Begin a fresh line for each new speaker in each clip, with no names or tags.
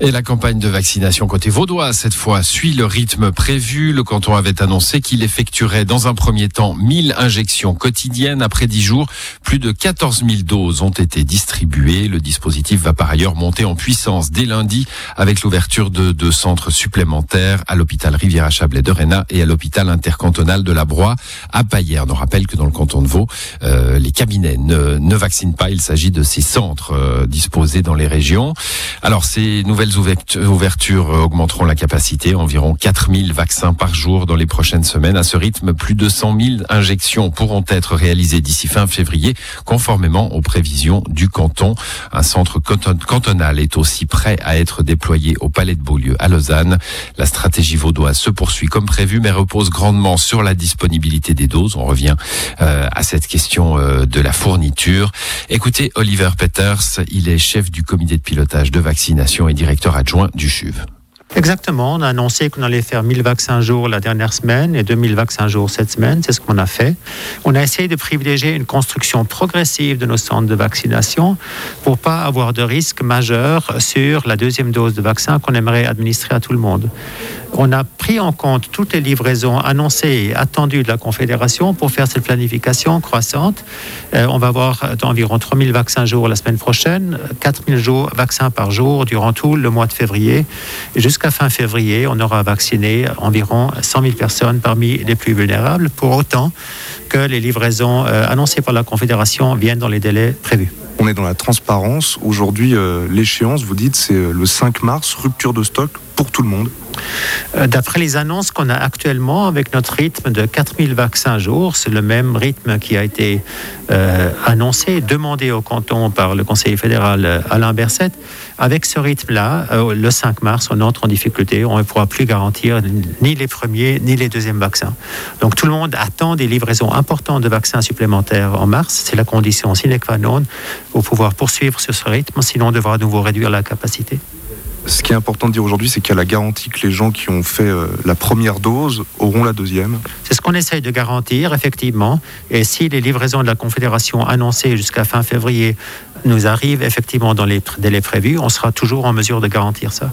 Et la campagne de vaccination côté vaudois, cette fois, suit le rythme prévu. Le canton avait annoncé qu'il effectuerait dans un premier temps 1000 injections quotidiennes. Après 10 jours, plus de 14 000 doses ont été distribuées. Le dispositif va par ailleurs monter en puissance dès lundi avec l'ouverture de deux centres supplémentaires à l'hôpital Riviera-Chablais de Réna et à l'hôpital intercantonal de la Broye à Payerne. On rappelle que dans le canton de Vaud, euh, les cabinets ne, ne, vaccinent pas. Il s'agit de ces centres euh, disposés dans les régions. Alors, ces nouvelles ouvertures augmenteront la capacité, environ 4000 vaccins par jour dans les prochaines semaines. À ce rythme, plus de 100 000 injections pourront être réalisées d'ici fin février, conformément aux prévisions du canton. Un centre cantonal est aussi prêt à être déployé au Palais de Beaulieu à Lausanne. La stratégie vaudoise se poursuit comme prévu, mais repose grandement sur la disponibilité des doses. On revient euh, à cette question euh, de la fourniture. Écoutez, Oliver Peters, il est chef du comité de pilotage de vaccination et directeur adjoint du CHUV.
Exactement, on a annoncé qu'on allait faire 1000 vaccins jour la dernière semaine et 2000 vaccins jour cette semaine, c'est ce qu'on a fait. On a essayé de privilégier une construction progressive de nos centres de vaccination pour pas avoir de risque majeur sur la deuxième dose de vaccin qu'on aimerait administrer à tout le monde. On a pris en compte toutes les livraisons annoncées et attendues de la Confédération pour faire cette planification croissante. Euh, on va avoir environ 3000 vaccins jour la semaine prochaine, 4000 vaccins par jour durant tout le mois de février. Et jusqu'à fin février, on aura vacciné environ 100 000 personnes parmi les plus vulnérables, pour autant que les livraisons euh, annoncées par la Confédération viennent dans les délais prévus.
On est dans la transparence. Aujourd'hui, euh, l'échéance, vous dites, c'est le 5 mars, rupture de stock pour tout le monde.
Euh, d'après les annonces qu'on a actuellement, avec notre rythme de 4000 vaccins jour, c'est le même rythme qui a été euh, annoncé, demandé au canton par le conseiller fédéral euh, Alain Berset. Avec ce rythme-là, le 5 mars, on entre en difficulté. On ne pourra plus garantir ni les premiers ni les deuxièmes vaccins. Donc tout le monde attend des livraisons importantes de vaccins supplémentaires en mars. C'est la condition sine qua non pour pouvoir poursuivre sur ce rythme. Sinon, on devra à nouveau réduire la capacité
ce qui est important de dire aujourd'hui, c'est qu'il y a la garantie que les gens qui ont fait euh, la première dose auront la deuxième.
C'est ce qu'on essaye de garantir, effectivement. Et si les livraisons de la Confédération annoncées jusqu'à fin février nous arrivent effectivement dans les délais prévus, on sera toujours en mesure de garantir ça.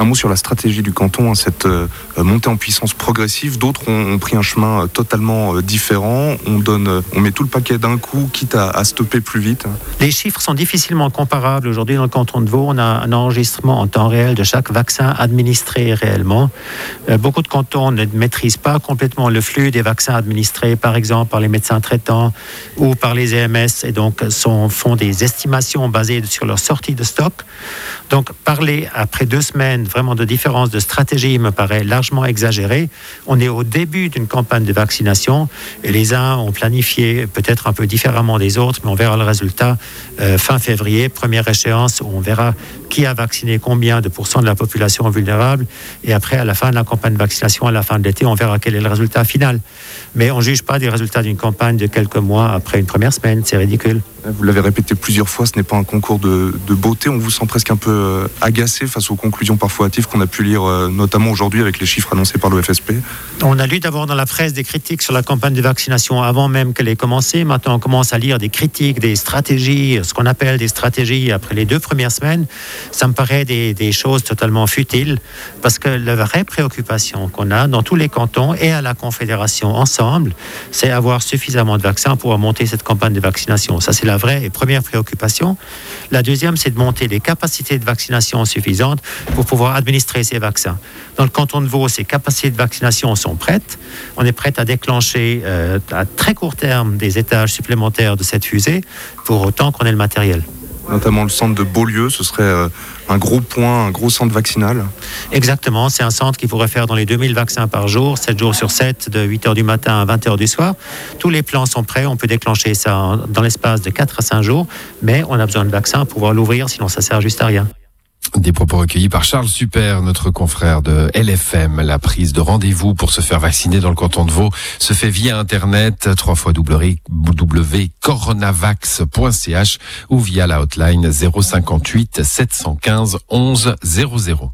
Un mot sur la stratégie du canton, hein, cette euh, montée en puissance progressive. D'autres ont, pris un chemin euh, totalement euh, différent. On donne, on met tout le paquet d'un coup, quitte à, stopper plus vite.
Les chiffres sont difficilement comparables. Aujourd'hui, dans le canton de Vaud, on a un enregistrement en temps réel de chaque vaccin administré réellement. beaucoup de cantons ne maîtrisent pas complètement le flux des vaccins administrés, par exemple par les médecins traitants ou par les EMS, et donc sont, font des estimations basées sur leur sortie de stock. Donc, parler après deux semaines vraiment de différence de stratégie me paraît largement exagéré. On est au début d'une campagne de vaccination et les uns ont planifié peut-être un peu différemment des autres, mais on verra le résultat euh, fin février, première échéance, où on verra qui a vacciné combien de pourcents de la population vulnérable. Et après, à la fin de la campagne de vaccination, à la fin de l'été, on verra quel est le résultat final. Mais on ne juge pas des résultats d'une campagne de quelques mois après une première semaine. C'est ridicule.
Vous l'avez répété plusieurs fois, ce n'est pas un concours de, beauté. On vous sent presque un peu euh, agacé face aux conclusions parfois hâtives qu'on a pu lire, euh, notamment aujourd'hui avec les chiffres annoncés par l'OFSP.
On a lu d'abord dans la presse des critiques sur la campagne de vaccination avant même qu'elle ait commencé. Maintenant, on commence à lire des critiques, des stratégies, ce qu'on appelle des stratégies après les deux premières semaines. Ça me paraît des, des choses totalement futiles parce que la vraie préoccupation qu'on a dans tous les cantons et à la Confédération ensemble, c'est avoir suffisamment de vaccins pour monter cette campagne de vaccination. Ça, c'est la vraie et première préoccupation. La deuxième, c'est de monter les capacités de vaccination suffisantes pour pouvoir administrer ces vaccins. Dans le canton de Vaud, ces capacités de vaccination sont prêtes. On est prêt à déclencher euh, à très court terme des étages supplémentaires de cette fusée pour autant qu'on ait le matériel
notamment le centre de Beaulieu. Ce serait euh, un gros point, un gros centre vaccinal.
Exactement, c'est un centre qui pourrait faire dans les 2000 vaccins par jour, 7 jours sur 7, de 8 h du matin à 20 h du soir. Tous les plans sont prêts, on peut déclencher ça dans l'espace de 4 à 5 jours, mais on a besoin de vaccins pour pouvoir l'ouvrir, sinon ça sert juste à rien.
Des propos recueillis par Charles Super, notre confrère de LFM. La prise de rendez-vous pour se faire vacciner dans le canton de Vaud se fait via Internet, www.coronavax.ch ou via la hotline 058 715 11 00.